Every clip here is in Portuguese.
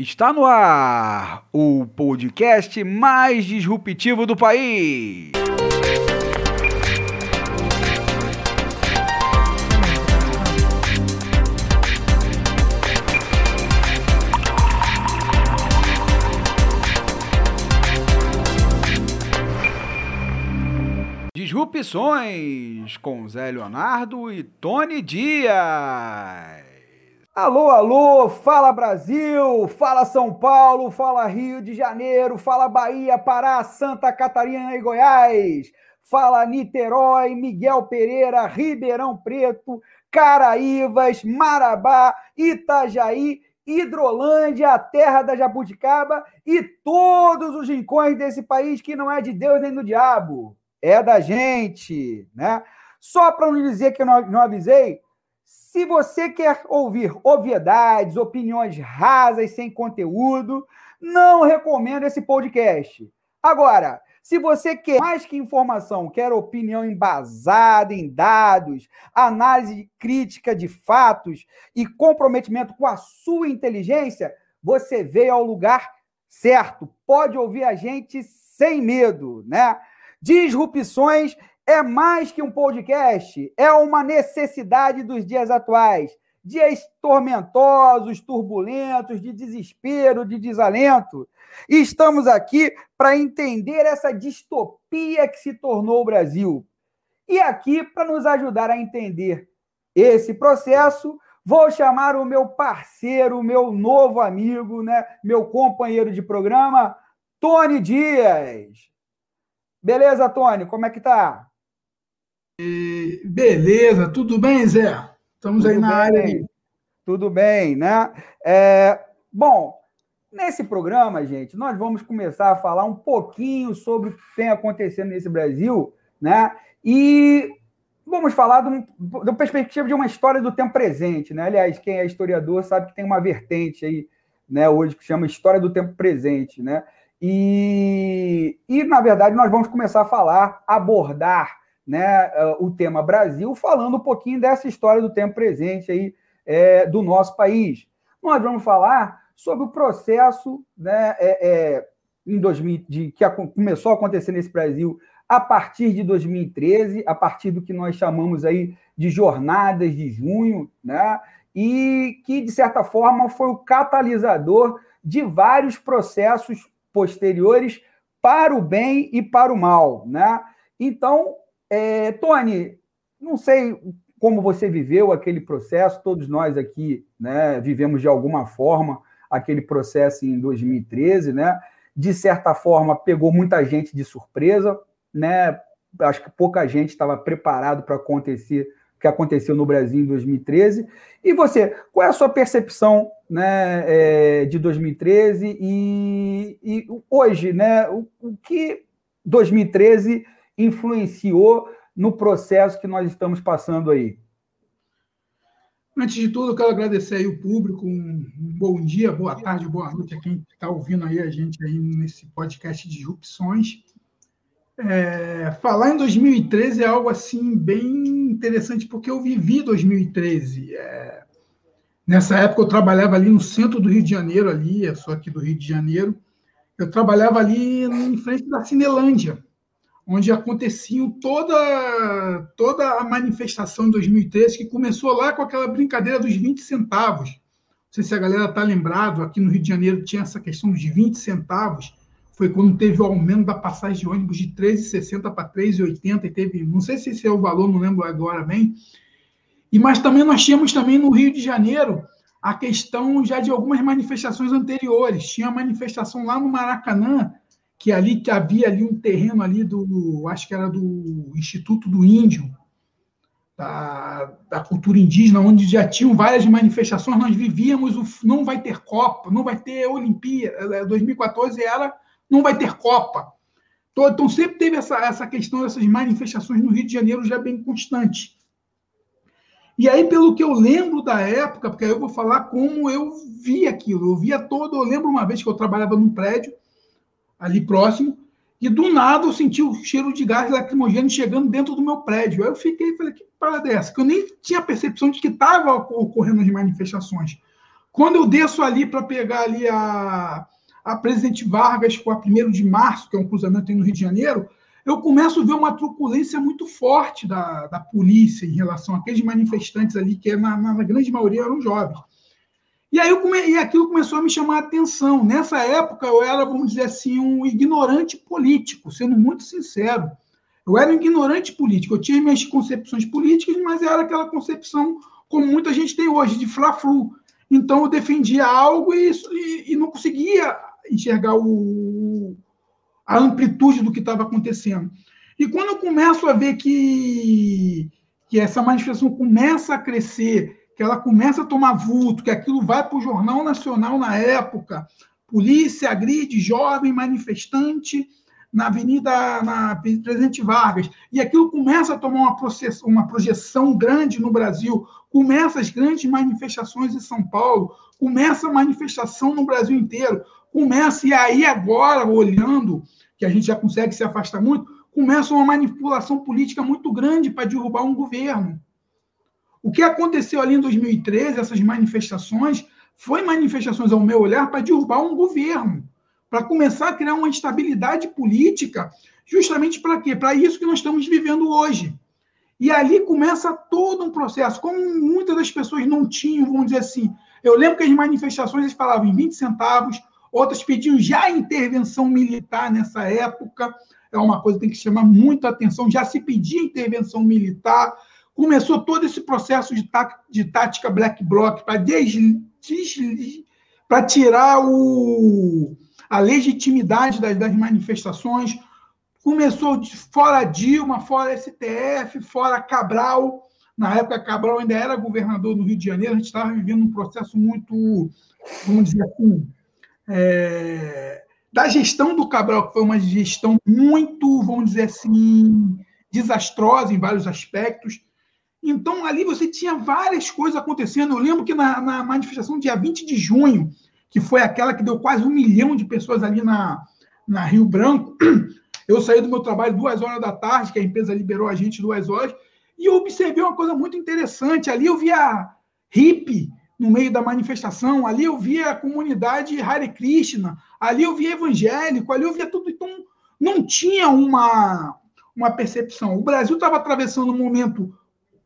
Está no ar o podcast mais disruptivo do país. Disrupções com Zé Leonardo e Tony Dias. Alô, alô, fala Brasil, fala São Paulo, fala Rio de Janeiro, fala Bahia, Pará, Santa Catarina e Goiás, fala Niterói, Miguel Pereira, Ribeirão Preto, Caraívas, Marabá, Itajaí, Hidrolândia, a terra da jabuticaba e todos os rincões desse país que não é de Deus nem do diabo, é da gente, né? Só para não dizer que eu não, não avisei, se você quer ouvir obviedades, opiniões rasas, sem conteúdo, não recomendo esse podcast. Agora, se você quer mais que informação, quer opinião embasada em dados, análise crítica de fatos e comprometimento com a sua inteligência, você veio ao lugar certo. Pode ouvir a gente sem medo, né? Disrupções é mais que um podcast, é uma necessidade dos dias atuais. Dias tormentosos, turbulentos, de desespero, de desalento. E estamos aqui para entender essa distopia que se tornou o Brasil. E aqui, para nos ajudar a entender esse processo, vou chamar o meu parceiro, meu novo amigo, né, meu companheiro de programa, Tony Dias. Beleza, Tony? Como é que tá? Beleza, tudo bem, Zé? Estamos tudo aí na bem, área. Aí. Tudo bem, né? É, bom, nesse programa, gente, nós vamos começar a falar um pouquinho sobre o que tem acontecendo nesse Brasil, né? E vamos falar da perspectiva de uma história do tempo presente, né? Aliás, quem é historiador sabe que tem uma vertente aí, né, hoje que chama História do Tempo Presente, né? E, e na verdade, nós vamos começar a falar, abordar né, é, o tema Brasil, falando um pouquinho dessa história do tempo presente aí é, do nosso país. Nós vamos falar sobre o processo né, é, é, em 2000, de, que a, começou a acontecer nesse Brasil a partir de 2013, a partir do que nós chamamos aí de jornadas de junho, né, e que, de certa forma, foi o catalisador de vários processos posteriores para o bem e para o mal. Né? Então, é, Tony, não sei como você viveu aquele processo, todos nós aqui né, vivemos de alguma forma aquele processo em 2013, né? De certa forma, pegou muita gente de surpresa, né? Acho que pouca gente estava preparado para acontecer o que aconteceu no Brasil em 2013. E você, qual é a sua percepção né, é, de 2013 e, e hoje, né? O, o que 2013 influenciou no processo que nós estamos passando aí? Antes de tudo, eu quero agradecer aí o público. Um bom dia, boa tarde, boa noite a quem está ouvindo aí a gente aí nesse podcast de disrupções. É, falar em 2013 é algo assim bem interessante porque eu vivi 2013. É, nessa época eu trabalhava ali no centro do Rio de Janeiro, ali, eu sou aqui do Rio de Janeiro. Eu trabalhava ali em frente da Cinelândia, onde aconteciam toda, toda a manifestação em 2013, que começou lá com aquela brincadeira dos 20 centavos. Não sei se a galera está lembrado, aqui no Rio de Janeiro tinha essa questão dos 20 centavos, foi quando teve o aumento da passagem de ônibus de 13,60 para 3,80 e teve, não sei se esse é o valor, não lembro agora bem. E mas também nós tínhamos também no Rio de Janeiro a questão já de algumas manifestações anteriores. Tinha a manifestação lá no Maracanã que ali que havia ali um terreno ali do, acho que era do Instituto do Índio, da, da cultura indígena, onde já tinham várias manifestações, nós vivíamos o não vai ter Copa, não vai ter Olimpíada, 2014 é, era não vai ter Copa. Então, então sempre teve essa, essa questão dessas manifestações no Rio de Janeiro já bem constante. E aí, pelo que eu lembro da época, porque aí eu vou falar como eu vi aquilo, eu via todo, eu lembro uma vez que eu trabalhava num prédio, ali próximo, e do nada eu senti o cheiro de gás lacrimogêneo chegando dentro do meu prédio. Aí eu fiquei, falei, que parada é essa? Que eu nem tinha percepção de que estava ocorrendo as manifestações. Quando eu desço ali para pegar ali a, a Presidente Vargas com a 1 de março, que é um cruzamento no Rio de Janeiro, eu começo a ver uma truculência muito forte da, da polícia em relação àqueles manifestantes ali, que na, na grande maioria eram jovens. E aí come... e aquilo começou a me chamar a atenção. Nessa época eu era, vamos dizer assim, um ignorante político, sendo muito sincero. Eu era um ignorante político. Eu tinha minhas concepções políticas, mas era aquela concepção como muita gente tem hoje, de fla-flu. Então eu defendia algo e, e, e não conseguia enxergar o, a amplitude do que estava acontecendo. E quando eu começo a ver que, que essa manifestação começa a crescer que ela começa a tomar vulto, que aquilo vai para o Jornal Nacional na época. Polícia agride jovem manifestante na Avenida na Presidente Vargas. E aquilo começa a tomar uma, process, uma projeção grande no Brasil. Começa as grandes manifestações em São Paulo, começa a manifestação no Brasil inteiro. Começa, e aí agora, olhando, que a gente já consegue se afastar muito, começa uma manipulação política muito grande para derrubar um governo. O que aconteceu ali em 2013, essas manifestações, foi manifestações, ao meu olhar, para derrubar um governo, para começar a criar uma instabilidade política, justamente para quê? Para isso que nós estamos vivendo hoje. E ali começa todo um processo. Como muitas das pessoas não tinham, vamos dizer assim, eu lembro que as manifestações eles falavam em 20 centavos, outras pediam já intervenção militar nessa época. É uma coisa que tem que chamar muita atenção. Já se pedia intervenção militar começou todo esse processo de, tá, de tática black bloc para para tirar o, a legitimidade das, das manifestações. Começou de, fora Dilma, fora STF, fora Cabral. Na época, Cabral ainda era governador do Rio de Janeiro. A gente estava vivendo um processo muito, vamos dizer assim, é, da gestão do Cabral, que foi uma gestão muito, vamos dizer assim, desastrosa em vários aspectos. Então, ali você tinha várias coisas acontecendo. Eu lembro que na, na manifestação dia 20 de junho, que foi aquela que deu quase um milhão de pessoas ali na, na Rio Branco, eu saí do meu trabalho duas horas da tarde, que a empresa liberou a gente duas horas, e eu observei uma coisa muito interessante. Ali eu via hippie no meio da manifestação, ali eu via a comunidade Hare Krishna, ali eu via evangélico, ali eu via tudo. Então, não tinha uma, uma percepção. O Brasil estava atravessando um momento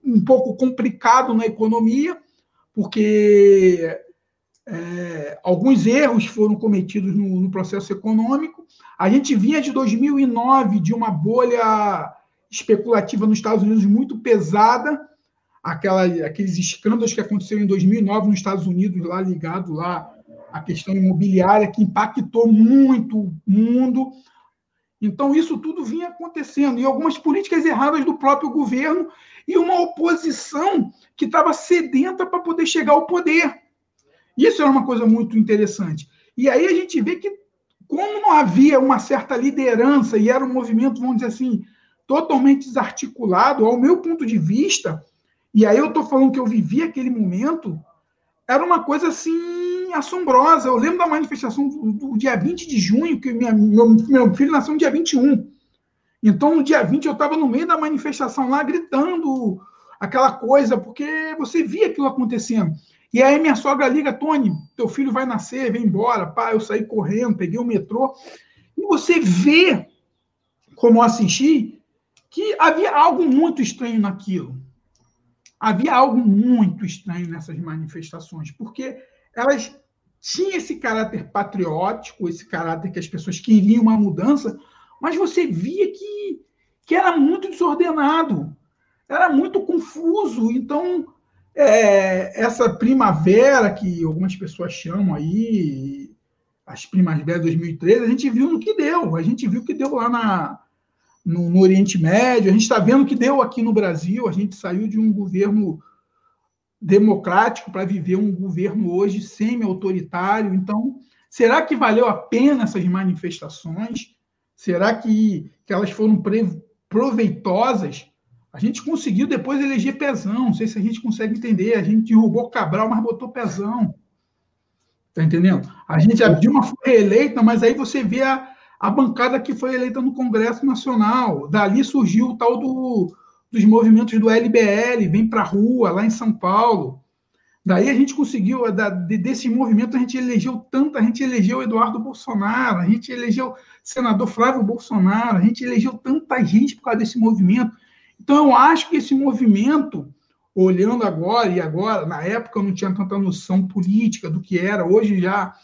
um pouco complicado na economia, porque é, alguns erros foram cometidos no, no, processo econômico. A gente vinha de 2009 de uma bolha especulativa nos Estados Unidos muito pesada, aquela, aqueles escândalos que aconteceram em 2009 nos Estados Unidos, lá ligado lá à questão imobiliária, que impactou muito o mundo. Então, isso tudo vinha acontecendo. E algumas políticas erradas do próprio governo e uma oposição que estava sedenta para poder chegar ao poder. Isso era uma coisa muito interessante. E aí a gente vê que, como não havia uma certa liderança e era um movimento, vamos dizer assim, totalmente desarticulado, ao meu ponto de vista, e aí eu estou falando que eu vivi aquele momento, era uma coisa assim assombrosa. Eu lembro da manifestação do, do dia 20 de junho, que minha, meu, meu filho nasceu no dia 21. Então, no dia 20, eu estava no meio da manifestação lá, gritando aquela coisa, porque você via aquilo acontecendo. E aí minha sogra liga, Tony, teu filho vai nascer, vem embora. Pá, eu saí correndo, peguei o metrô. E você vê, como eu assisti, que havia algo muito estranho naquilo. Havia algo muito estranho nessas manifestações, porque elas tinham esse caráter patriótico, esse caráter que as pessoas queriam uma mudança, mas você via que, que era muito desordenado, era muito confuso. Então, é, essa primavera que algumas pessoas chamam aí, as primaveras de 2013, a gente viu no que deu. A gente viu o que deu lá na, no, no Oriente Médio, a gente está vendo o que deu aqui no Brasil. A gente saiu de um governo democrático para viver um governo hoje semi-autoritário. Então, será que valeu a pena essas manifestações? Será que, que elas foram proveitosas? A gente conseguiu depois eleger Pezão. Não sei se a gente consegue entender. A gente derrubou Cabral, mas botou Pezão. Tá entendendo? A gente, a Dilma foi reeleita, mas aí você vê a, a bancada que foi eleita no Congresso Nacional. Dali surgiu o tal do, dos movimentos do LBL, vem para a rua, lá em São Paulo. Daí a gente conseguiu, da, desse movimento, a gente elegeu tanto, a gente elegeu Eduardo Bolsonaro, a gente elegeu senador Flávio Bolsonaro, a gente elegeu tanta gente por causa desse movimento. Então, eu acho que esse movimento, olhando agora e agora, na época eu não tinha tanta noção política do que era, hoje já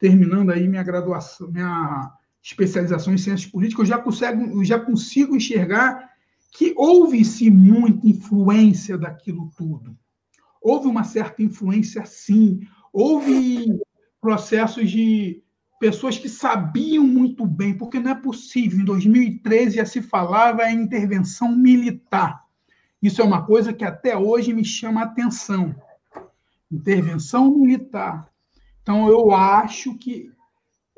terminando aí minha graduação, minha especialização em ciências políticas, eu já consigo, eu já consigo enxergar que houve-se muita influência daquilo tudo houve uma certa influência, sim. Houve processos de pessoas que sabiam muito bem, porque não é possível. Em 2013 já se falava em intervenção militar. Isso é uma coisa que até hoje me chama a atenção. Intervenção militar. Então, eu acho que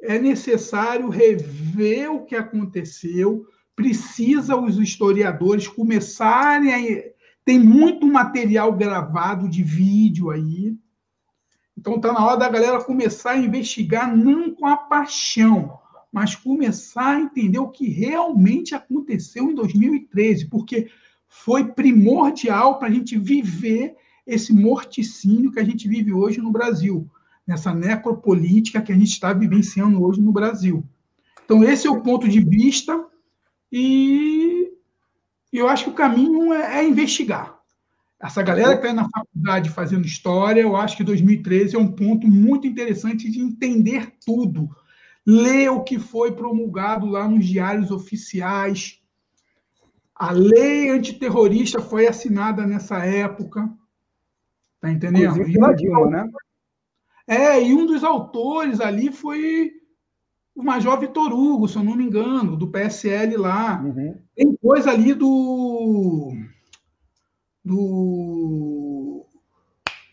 é necessário rever o que aconteceu, precisa os historiadores começarem a tem muito material gravado de vídeo aí. Então está na hora da galera começar a investigar, não com a paixão, mas começar a entender o que realmente aconteceu em 2013, porque foi primordial para a gente viver esse morticínio que a gente vive hoje no Brasil, nessa necropolítica que a gente está vivenciando hoje no Brasil. Então, esse é o ponto de vista, e eu acho que o caminho é, é investigar. Essa galera que está na faculdade fazendo história, eu acho que 2013 é um ponto muito interessante de entender tudo. Ler o que foi promulgado lá nos diários oficiais. A lei antiterrorista foi assinada nessa época. Tá entendendo? E um, Dilma, né? É, e um dos autores ali foi o Major Vitor Hugo, se eu não me engano, do PSL lá. Uhum. Tem coisa ali do, do,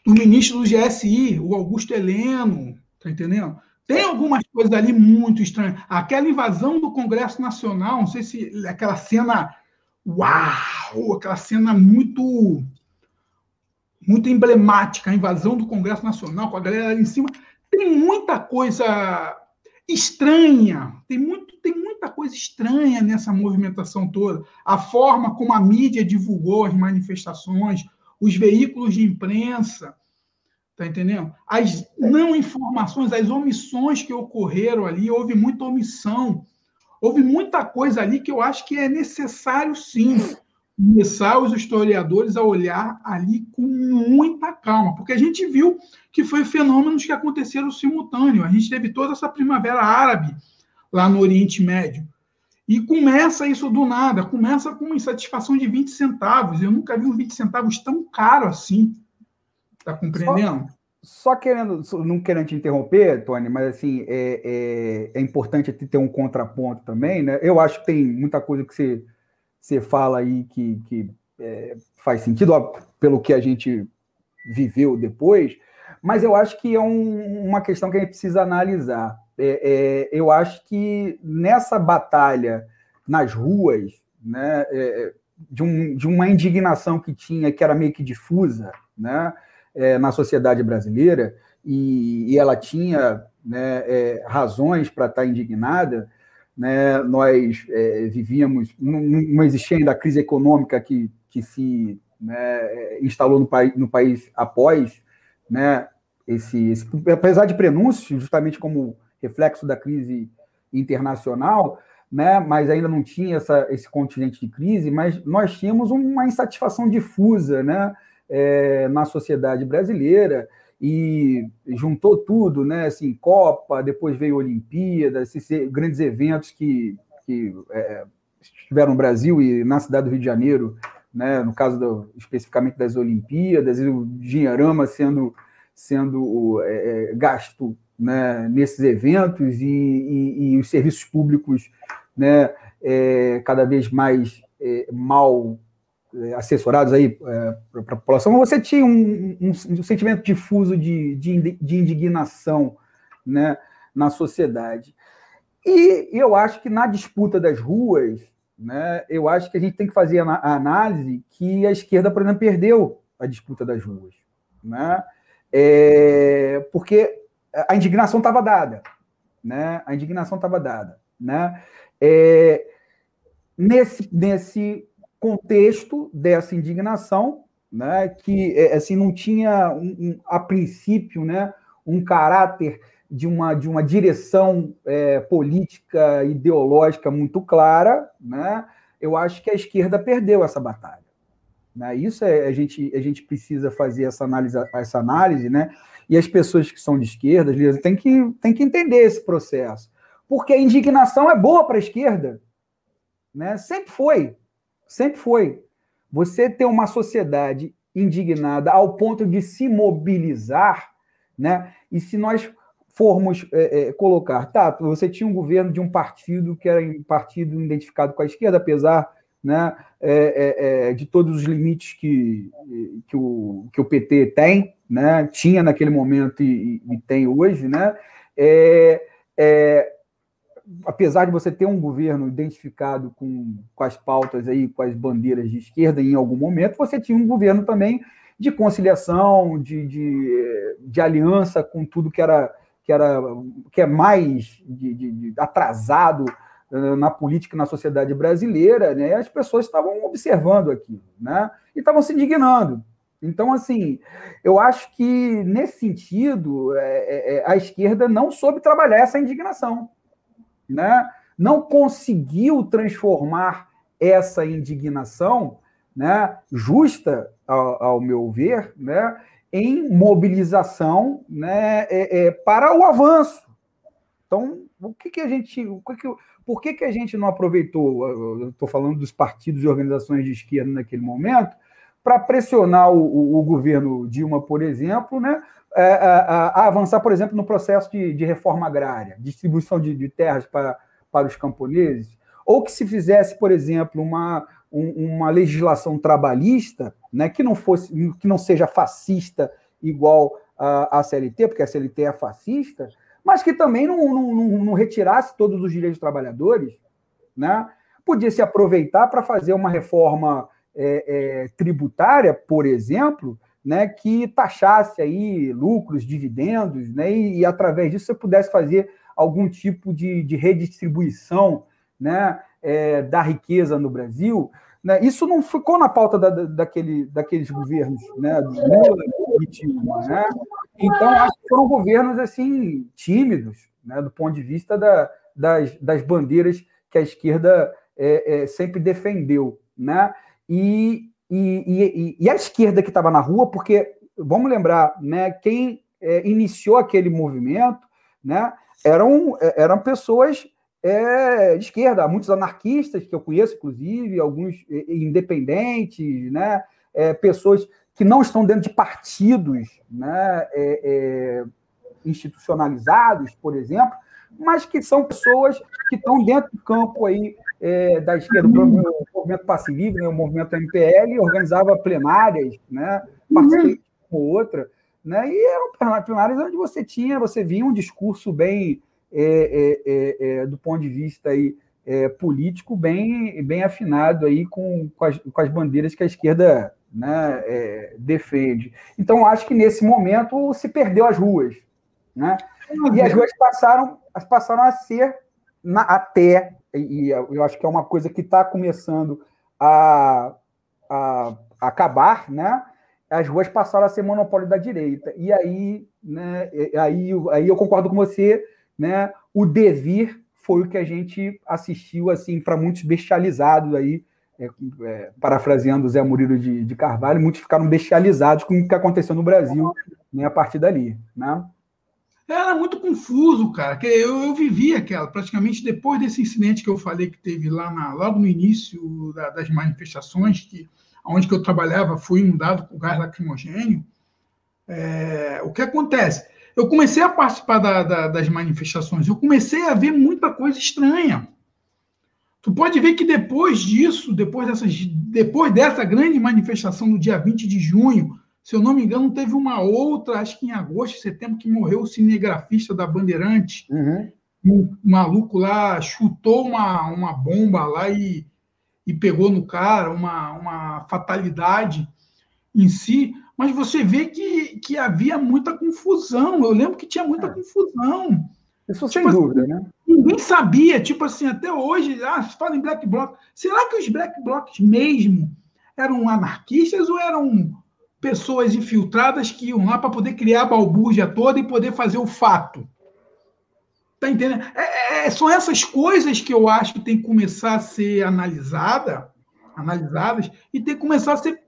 do ministro do GSI, o Augusto Heleno, tá entendendo? Tem algumas coisas ali muito estranhas. Aquela invasão do Congresso Nacional, não sei se aquela cena, uau, aquela cena muito muito emblemática, a invasão do Congresso Nacional com a galera ali em cima. Tem muita coisa estranha. Tem, muito, tem muita coisa estranha nessa movimentação toda. A forma como a mídia divulgou as manifestações, os veículos de imprensa, tá entendendo? As não informações, as omissões que ocorreram ali, houve muita omissão. Houve muita coisa ali que eu acho que é necessário, sim, começar os historiadores a olhar ali com muita calma, porque a gente viu que foi fenômenos que aconteceram simultâneo. A gente teve toda essa primavera árabe lá no Oriente Médio. E começa isso do nada, começa com uma insatisfação de 20 centavos. Eu nunca vi uns 20 centavos tão caro assim. Tá compreendendo? Só, só querendo, não querendo te interromper, Tony, mas assim, é, é, é importante ter um contraponto também, né? Eu acho que tem muita coisa que você você fala aí que, que é, faz sentido, ó, pelo que a gente viveu depois, mas eu acho que é um, uma questão que a gente precisa analisar. É, é, eu acho que nessa batalha nas ruas, né, é, de, um, de, uma indignação que tinha, que era meio que difusa né, é, na sociedade brasileira, e, e ela tinha né, é, razões para estar indignada, né, nós é, vivíamos, não, não, existia ainda a crise econômica que, que se né, instalou no, país, no país após, né, esse, esse, apesar de prenúncios, justamente como reflexo da crise internacional, né, mas ainda não tinha essa, esse continente de crise, mas nós tínhamos uma insatisfação difusa né, é, na sociedade brasileira, e juntou tudo, né? Assim, Copa, depois veio Olimpíada, esses grandes eventos que, que é, estiveram no Brasil e na cidade do Rio de Janeiro, né? No caso do, especificamente das Olimpíadas, e o dinheirama sendo sendo é, é, gasto né, nesses eventos e, e, e, os serviços públicos né, é, cada vez mais é, mal assessorados aí é, para a população, você tinha um, um, um sentimento difuso de, de, de, indignação né, na sociedade. E eu acho que na disputa das ruas, né, eu acho que a gente tem que fazer a, a análise que a esquerda, por exemplo, perdeu a disputa das ruas. Né? É, porque a indignação estava dada. Né? A indignação estava dada. Né? É, nesse, nesse contexto dessa indignação, né, que é, assim não tinha um, um, a princípio, né, um caráter de uma, de uma direção é, política ideológica muito clara, né, eu acho que a esquerda perdeu essa batalha. Né? Isso é, a, gente, a gente precisa fazer essa análise, essa análise, né? E as pessoas que são de esquerda, têm que, têm que entender esse processo. Porque a indignação é boa para a esquerda. Né? Sempre foi. Sempre foi. Você ter uma sociedade indignada ao ponto de se mobilizar, né? E se nós formos é, é, colocar, tá, você tinha um governo de um partido que era um partido identificado com a esquerda, apesar né, é, é, é, de todos os limites que, que, o, que o PT tem, né, tinha naquele momento e, e tem hoje, né, é, é, apesar de você ter um governo identificado com, com as pautas aí, com as bandeiras de esquerda em algum momento, você tinha um governo também de conciliação, de, de, de aliança com tudo que era que era que é mais de, de, de atrasado uh, na política na sociedade brasileira, né? As pessoas estavam observando aquilo, né? E estavam se indignando. Então, assim, eu acho que nesse sentido é, é a esquerda não soube trabalhar essa indignação né, não conseguiu transformar essa indignação né, justa, ao, ao meu ver, né, em mobilização né, é, é, para o avanço. Então, o que, que a gente. O que que, por que, que a gente não aproveitou? Estou falando dos partidos e organizações de esquerda naquele momento, para pressionar o, o, o, governo Dilma, por exemplo, né, a, é, a, a, avançar, por exemplo, no processo de, de reforma agrária, distribuição de, de, terras para, para os camponeses, ou que se fizesse, por exemplo, uma, um, uma legislação trabalhista né, que, não fosse, que não seja fascista igual a CLT, porque a CLT é fascista, mas que também não, não, não, não retirasse todos os direitos dos trabalhadores, né? podia se aproveitar para fazer uma reforma é, é, tributária, por exemplo, né, que taxasse aí lucros, dividendos, né, e, e, através disso você pudesse fazer algum tipo de, de redistribuição né, é, da riqueza no Brasil. Né, isso não ficou na pauta da, daquele, daqueeles governos, né, do Lula e Dilma. Né? Então, acho que foram governos assim tímidos, né, do ponto de vista da, das, das bandeiras que a esquerda é, é, sempre defendeu. Né? E, e, e, e a esquerda que estava na rua, porque vamos lembrar, né, quem é, iniciou aquele movimento, né, eram, é, eram pessoas é, de esquerda, muitos anarquistas que eu conheço, inclusive, alguns é, independentes, né, é, pessoas que não estão dentro de partidos né, é, institucionalizados, por exemplo, mas que são pessoas que estão dentro do campo aí é, da esquerda, o movimento Passe Livre, né, o movimento MPL, organizava plenárias, né, participei com outra, né, e eram plenárias onde você tinha, você via um discurso bem, é, é, é, é do ponto de vista aí, é, político, bem, bem afinado aí com, com, as, com as bandeiras que a esquerda né, defende. Então, acho que nesse momento se perdeu as ruas, né? E as ruas passaram, passaram a ser na, até e eu acho que é uma coisa que está começando a, a, a, acabar, né? As ruas passaram a ser monopólio da direita. E aí, né, aí, aí eu concordo com você, né? O devir foi o que a gente assistiu assim para muitos bestializados aí, é, é, parafraseando Zé Murilo de, de, Carvalho, muitos ficaram bestializados com o que aconteceu no Brasil né, a partir dali, né? Era muito confuso, cara. Que eu, eu vivi aquela, praticamente depois desse incidente que eu falei que teve lá na, logo no início da, das manifestações, que onde que eu trabalhava foi inundado com gás lacrimogênio. É, o que acontece? Eu comecei a participar da, da, das manifestações, eu comecei a ver muita coisa estranha. Tu pode ver que depois disso, depois, dessas, depois dessa grande manifestação no dia 20 de junho, se eu não me engano, teve uma outra, acho que em agosto, setembro, que morreu o cinegrafista da Bandeirante. Uhum. Um maluco lá chutou uma, uma bomba lá e, e pegou no cara, uma, uma fatalidade em si. Mas você vê que, que havia muita confusão. Eu lembro que tinha muita é. confusão. Isso tipo sem assim, dúvida, né? Ninguém sabia, tipo assim, até hoje, ah, se fala em black bloc. Será que os black blocs mesmo eram anarquistas ou eram pessoas infiltradas que iam lá para poder criar a balbúrdia toda e poder fazer o fato? Tá entendendo? É, é, são essas coisas que eu acho que tem que começar a ser analisada, analisadas e tem que começar a ser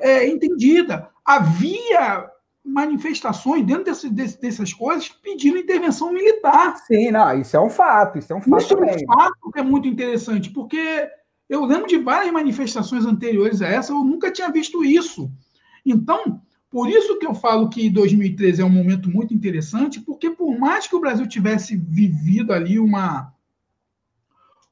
é, entendida. Havia manifestações dentro desse, desse, dessas coisas pedindo intervenção militar. Sim, não, isso é um fato, isso é um fato. Isso também. é um fato que é muito interessante, porque eu lembro de várias manifestações anteriores a essa, eu nunca tinha visto isso. Então, por isso que eu falo que 2013 é um momento muito interessante, porque por mais que o Brasil tivesse vivido ali uma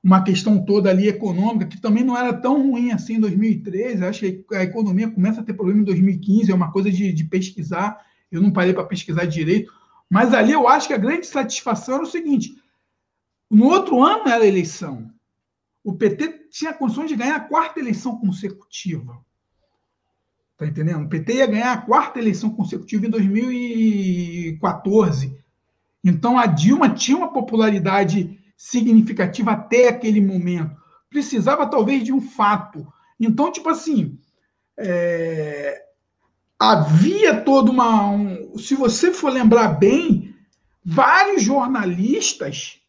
uma questão toda ali econômica, que também não era tão ruim assim em 2013. Acho que a economia começa a ter problema em 2015, é uma coisa de, de pesquisar. Eu não parei para pesquisar direito. Mas ali eu acho que a grande satisfação era o seguinte: no outro ano era eleição. O PT tinha condições de ganhar a quarta eleição consecutiva. Tá entendendo? O PT ia ganhar a quarta eleição consecutiva em 2014. Então a Dilma tinha uma popularidade significativa até aquele momento. Precisava talvez de um fato. Então, tipo assim, é... havia toda uma. Um... se você for lembrar bem, vários jornalistas,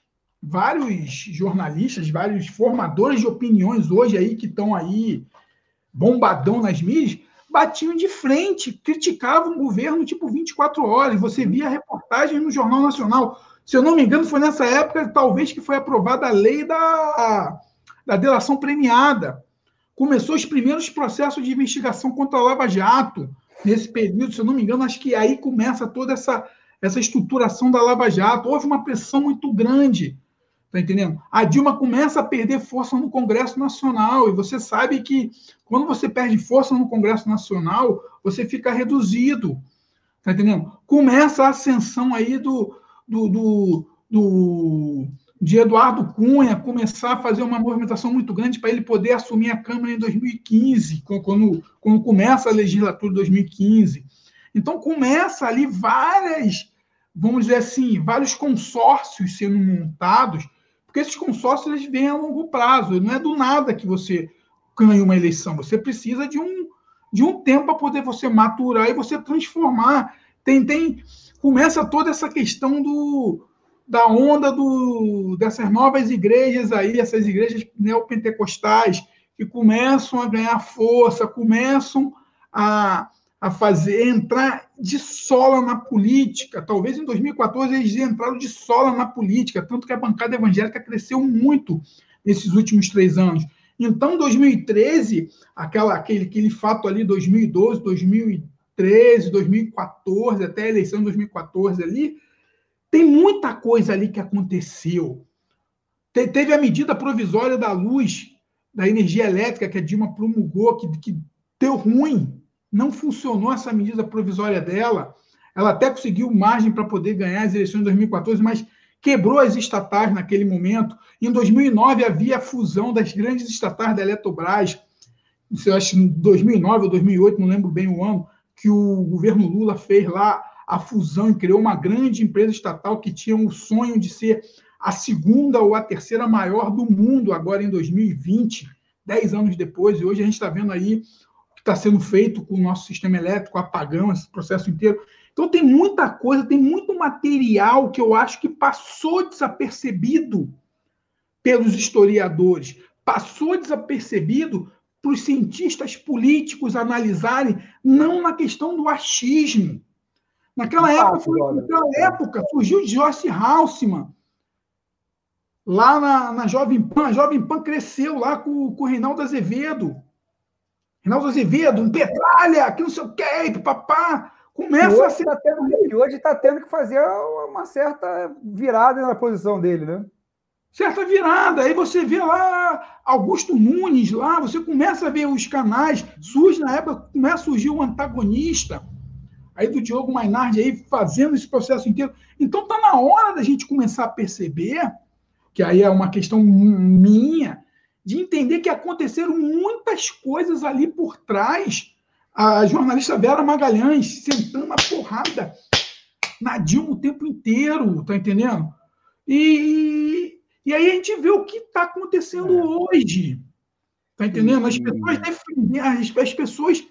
vários jornalistas, vários formadores de opiniões hoje aí que estão aí bombadão nas mídias, batiam de frente, criticavam o governo tipo 24 horas. Você via reportagem no Jornal Nacional. Se eu não me engano, foi nessa época, talvez, que foi aprovada a lei da, da delação premiada. Começou os primeiros processos de investigação contra a Lava Jato, nesse período, se eu não me engano, acho que aí começa toda essa, essa estruturação da Lava Jato. Houve uma pressão muito grande, tá entendendo? A Dilma começa a perder força no Congresso Nacional, e você sabe que quando você perde força no Congresso Nacional, você fica reduzido, tá entendendo? Começa a ascensão aí do, do, do, do, de Eduardo Cunha começar a fazer uma movimentação muito grande para ele poder assumir a Câmara em 2015, quando, quando começa a legislatura de 2015. Então, começa ali várias, vamos dizer assim, vários consórcios sendo montados, porque esses consórcios eles vêm a longo prazo, não é do nada que você ganha uma eleição, você precisa de um, de um tempo para poder você maturar e você transformar. Tem, tem, começa toda essa questão do, da onda do, dessas novas igrejas aí, essas igrejas neopentecostais, que começam a ganhar força, começam a, a fazer entrar de sola na política. Talvez em 2014 eles entraram de sola na política, tanto que a bancada evangélica cresceu muito nesses últimos três anos. Então, 2013, aquela, aquele, aquele fato ali, 2012, 2013, 2013, 2014, até a eleição de 2014 ali, tem muita coisa ali que aconteceu. Te, teve a medida provisória da luz, da energia elétrica que a Dilma promulgou, que, que deu ruim, não funcionou essa medida provisória dela. Ela até conseguiu margem para poder ganhar as eleições de 2014, mas quebrou as estatais naquele momento. Em 2009 havia a fusão das grandes estatais da Eletrobras. Eu acho em 2009 ou 2008, não lembro bem o ano que o governo Lula fez lá a fusão e criou uma grande empresa estatal que tinha o sonho de ser a segunda ou a terceira maior do mundo agora em 2020, dez anos depois, e hoje a gente está vendo aí está sendo feito com o nosso sistema elétrico, apagão, esse processo inteiro. Então tem muita coisa, tem muito material que eu acho que passou desapercebido pelos historiadores, passou desapercebido para os cientistas políticos analisarem, não na questão do achismo. Naquela, época, foi, naquela época surgiu Joyce Halseman, lá na, na Jovem Pan. A Jovem Pan cresceu lá com, com o Reinaldo Azevedo. Reinaldo Azevedo, um petralha, que não sei o que, papá. Começa a ser. Tá tendo, hoje está tendo que fazer uma certa virada na posição dele, né? certa virada. Aí você vê lá Augusto Nunes lá, você começa a ver os canais, surge na época, começa a surgir o um antagonista aí do Diogo Mainardi aí fazendo esse processo inteiro. Então tá na hora da gente começar a perceber, que aí é uma questão minha, de entender que aconteceram muitas coisas ali por trás. A jornalista Vera Magalhães sentando a porrada na Dilma o tempo inteiro, tá entendendo? E, e aí a gente vê o que está acontecendo é. hoje. Tá entendendo? As pessoas defendem, as, as pessoas.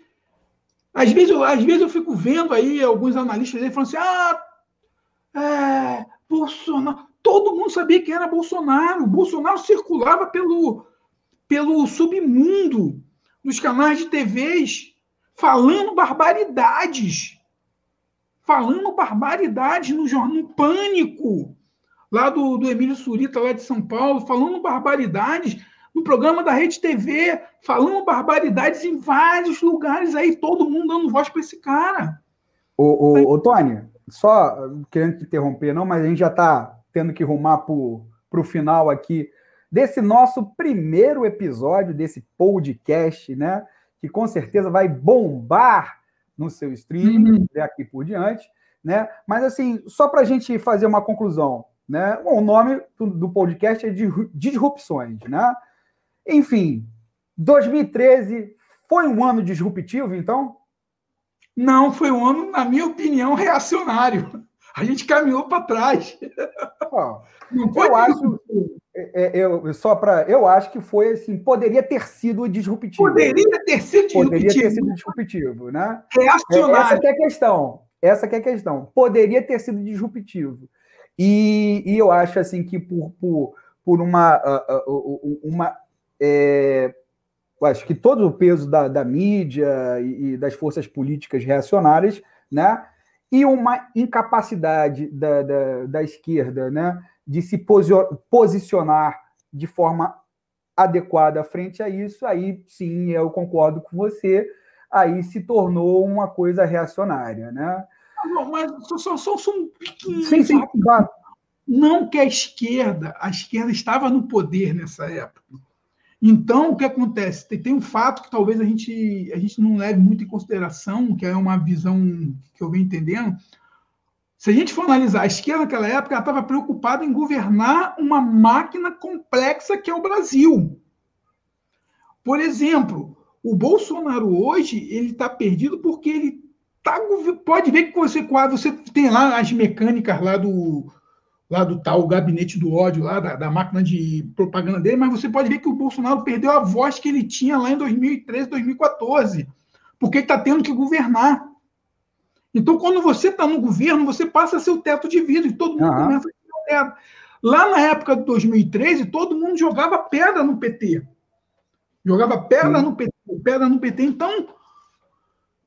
Às vezes, eu, às vezes eu fico vendo aí alguns analistas aí falando assim: ah, é, Bolsonaro. Todo mundo sabia que era Bolsonaro. Bolsonaro circulava pelo, pelo submundo nos canais de TVs falando barbaridades. Falando barbaridades no jornal no Pânico, lá do, do Emílio Surita, lá de São Paulo, falando barbaridades no programa da Rede TV, falando barbaridades em vários lugares aí, todo mundo dando voz para esse cara. Ô, ô, ô, Tony, só querendo te interromper, não, mas a gente já está tendo que rumar para o final aqui desse nosso primeiro episódio desse podcast, né? Que com certeza vai bombar no seu streaming uhum. daqui por diante, né? Mas assim, só para a gente fazer uma conclusão, né? Bom, o nome do, podcast é de Disrupções, né? Enfim, 2013 foi um ano disruptivo, então? Não, foi um ano, na minha opinião, reacionário. A gente caminhou para trás. Oh, eu acho, é, é, eu, só para, eu acho que foi assim, poderia ter sido disruptivo. Poderia ter sido disruptivo. Poderia ter sido disruptivo, né? Reacionário. Essa que é a questão. Essa que é a questão. Poderia ter sido disruptivo. E, e eu acho assim que por, por, por uma, uma é, acho que todo o peso da, da mídia e, e, das forças políticas reacionárias, né? E uma incapacidade da, da, da esquerda, né? De se posicionar de forma adequada frente a isso, aí sim eu concordo com você, aí se tornou uma coisa reacionária, né? Não, mas só, só, só um pequeno. Sim, sim, claro. Não que a esquerda, a esquerda estava no poder nessa época. Então, o que acontece? Tem, tem um fato que talvez a gente, a gente não leve muito em consideração, que é uma visão que eu venho entendendo. Se a gente for analisar, a esquerda naquela época estava preocupada em governar uma máquina complexa que é o Brasil. Por exemplo, o Bolsonaro hoje ele está perdido porque ele tá, pode ver que você, você tem lá as mecânicas lá do, lá do tal gabinete do ódio, lá da, da, máquina de propaganda dele, mas você pode ver que o Bolsonaro perdeu a voz que ele tinha lá em 2013, 2014, porque ele está tendo que governar. Então, quando você está no governo, você passa a ser o teto de vidro, e todo mundo uhum. começa a ser o teto. Lá na época de 2013, todo mundo jogava pedra no PT. Jogava pedra no PT, pedra no PT. Então,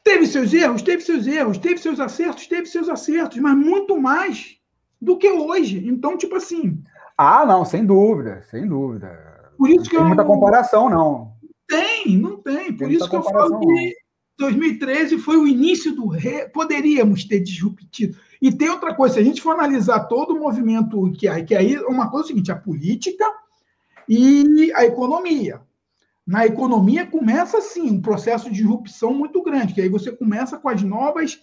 teve seus erros, teve seus erros, teve seus acertos, teve seus acertos, mas muito mais do que hoje. Então, tipo assim. Ah, não, sem dúvida, sem dúvida. Por isso não que tem eu... muita comparação, não. Tem, não tem. Por tem isso que eu falo que 2013 foi o início do. Re... Poderíamos ter disruptido. E tem outra coisa, se a gente for analisar todo o movimento que aí, que aí é uma coisa é o seguinte: a política e a economia. Na economia começa assim um processo de disrupção muito grande, que aí você começa com as novas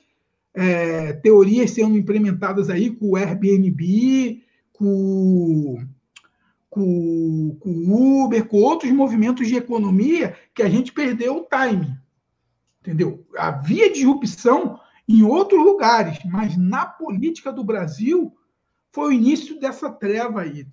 é, teorias sendo implementadas aí com o Airbnb, com, com, com o Uber, com outros movimentos de economia que a gente perdeu o time. Entendeu? Havia disrupção em outros lugares, mas na política do Brasil foi o início dessa treva aí.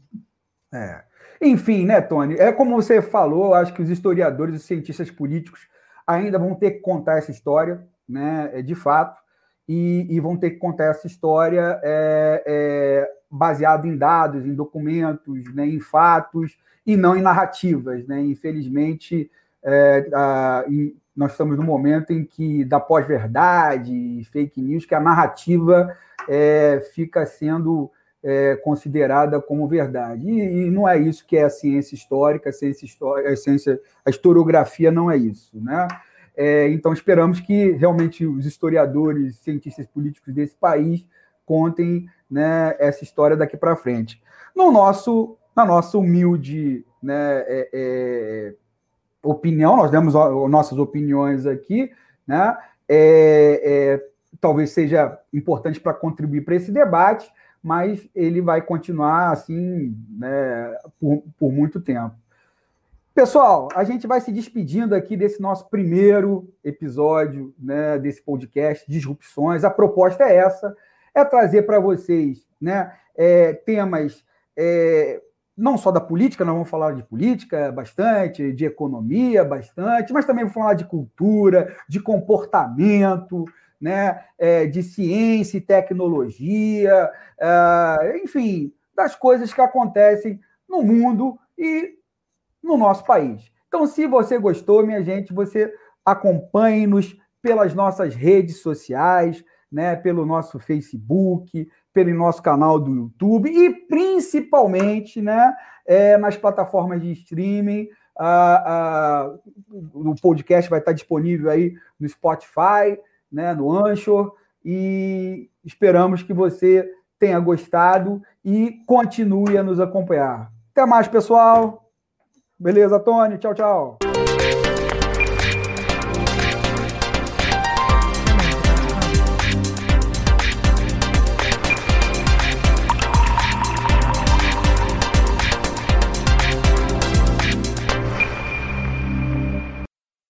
É. Enfim, né, Tony? É como você falou, acho que os historiadores, os cientistas políticos ainda vão ter que contar essa história, né? É, de fato e, e vão ter que contar essa história é, é, baseado em dados, em documentos, né, em fatos e não em narrativas. Né? Infelizmente, é, a, em, nós estamos no momento em que, da pós-verdade, fake news, que a narrativa é, fica sendo é, considerada como verdade. E, e, não é isso que é a ciência histórica, a ciência histórica, a ciência, a historiografia não é isso, né? É, então, esperamos que realmente os historiadores, cientistas políticos desse país contem né, essa história daqui para frente. No nosso, na nossa humilde né, é, é, opinião, nós demos nossas opiniões aqui, né, é, é, talvez seja importante para contribuir para esse debate, mas ele vai continuar assim né, por, por muito tempo. Pessoal, a gente vai se despedindo aqui desse nosso primeiro episódio né, desse podcast, Disrupções. A proposta é essa: é trazer para vocês né, é, temas é, não só da política, nós vamos falar de política bastante, de economia bastante, mas também vamos falar de cultura, de comportamento, né, é, de ciência e tecnologia, é, enfim, das coisas que acontecem no mundo e no nosso país. Então, se você gostou, minha gente, você acompanhe-nos pelas nossas redes sociais, né, pelo nosso Facebook, pelo nosso canal do YouTube e principalmente né, é, nas plataformas de streaming. o podcast vai estar disponível aí no Spotify, né, no Anchor, e esperamos que você tenha gostado e continue a nos acompanhar. Até mais, pessoal. Beleza, Tony? Tchau, tchau.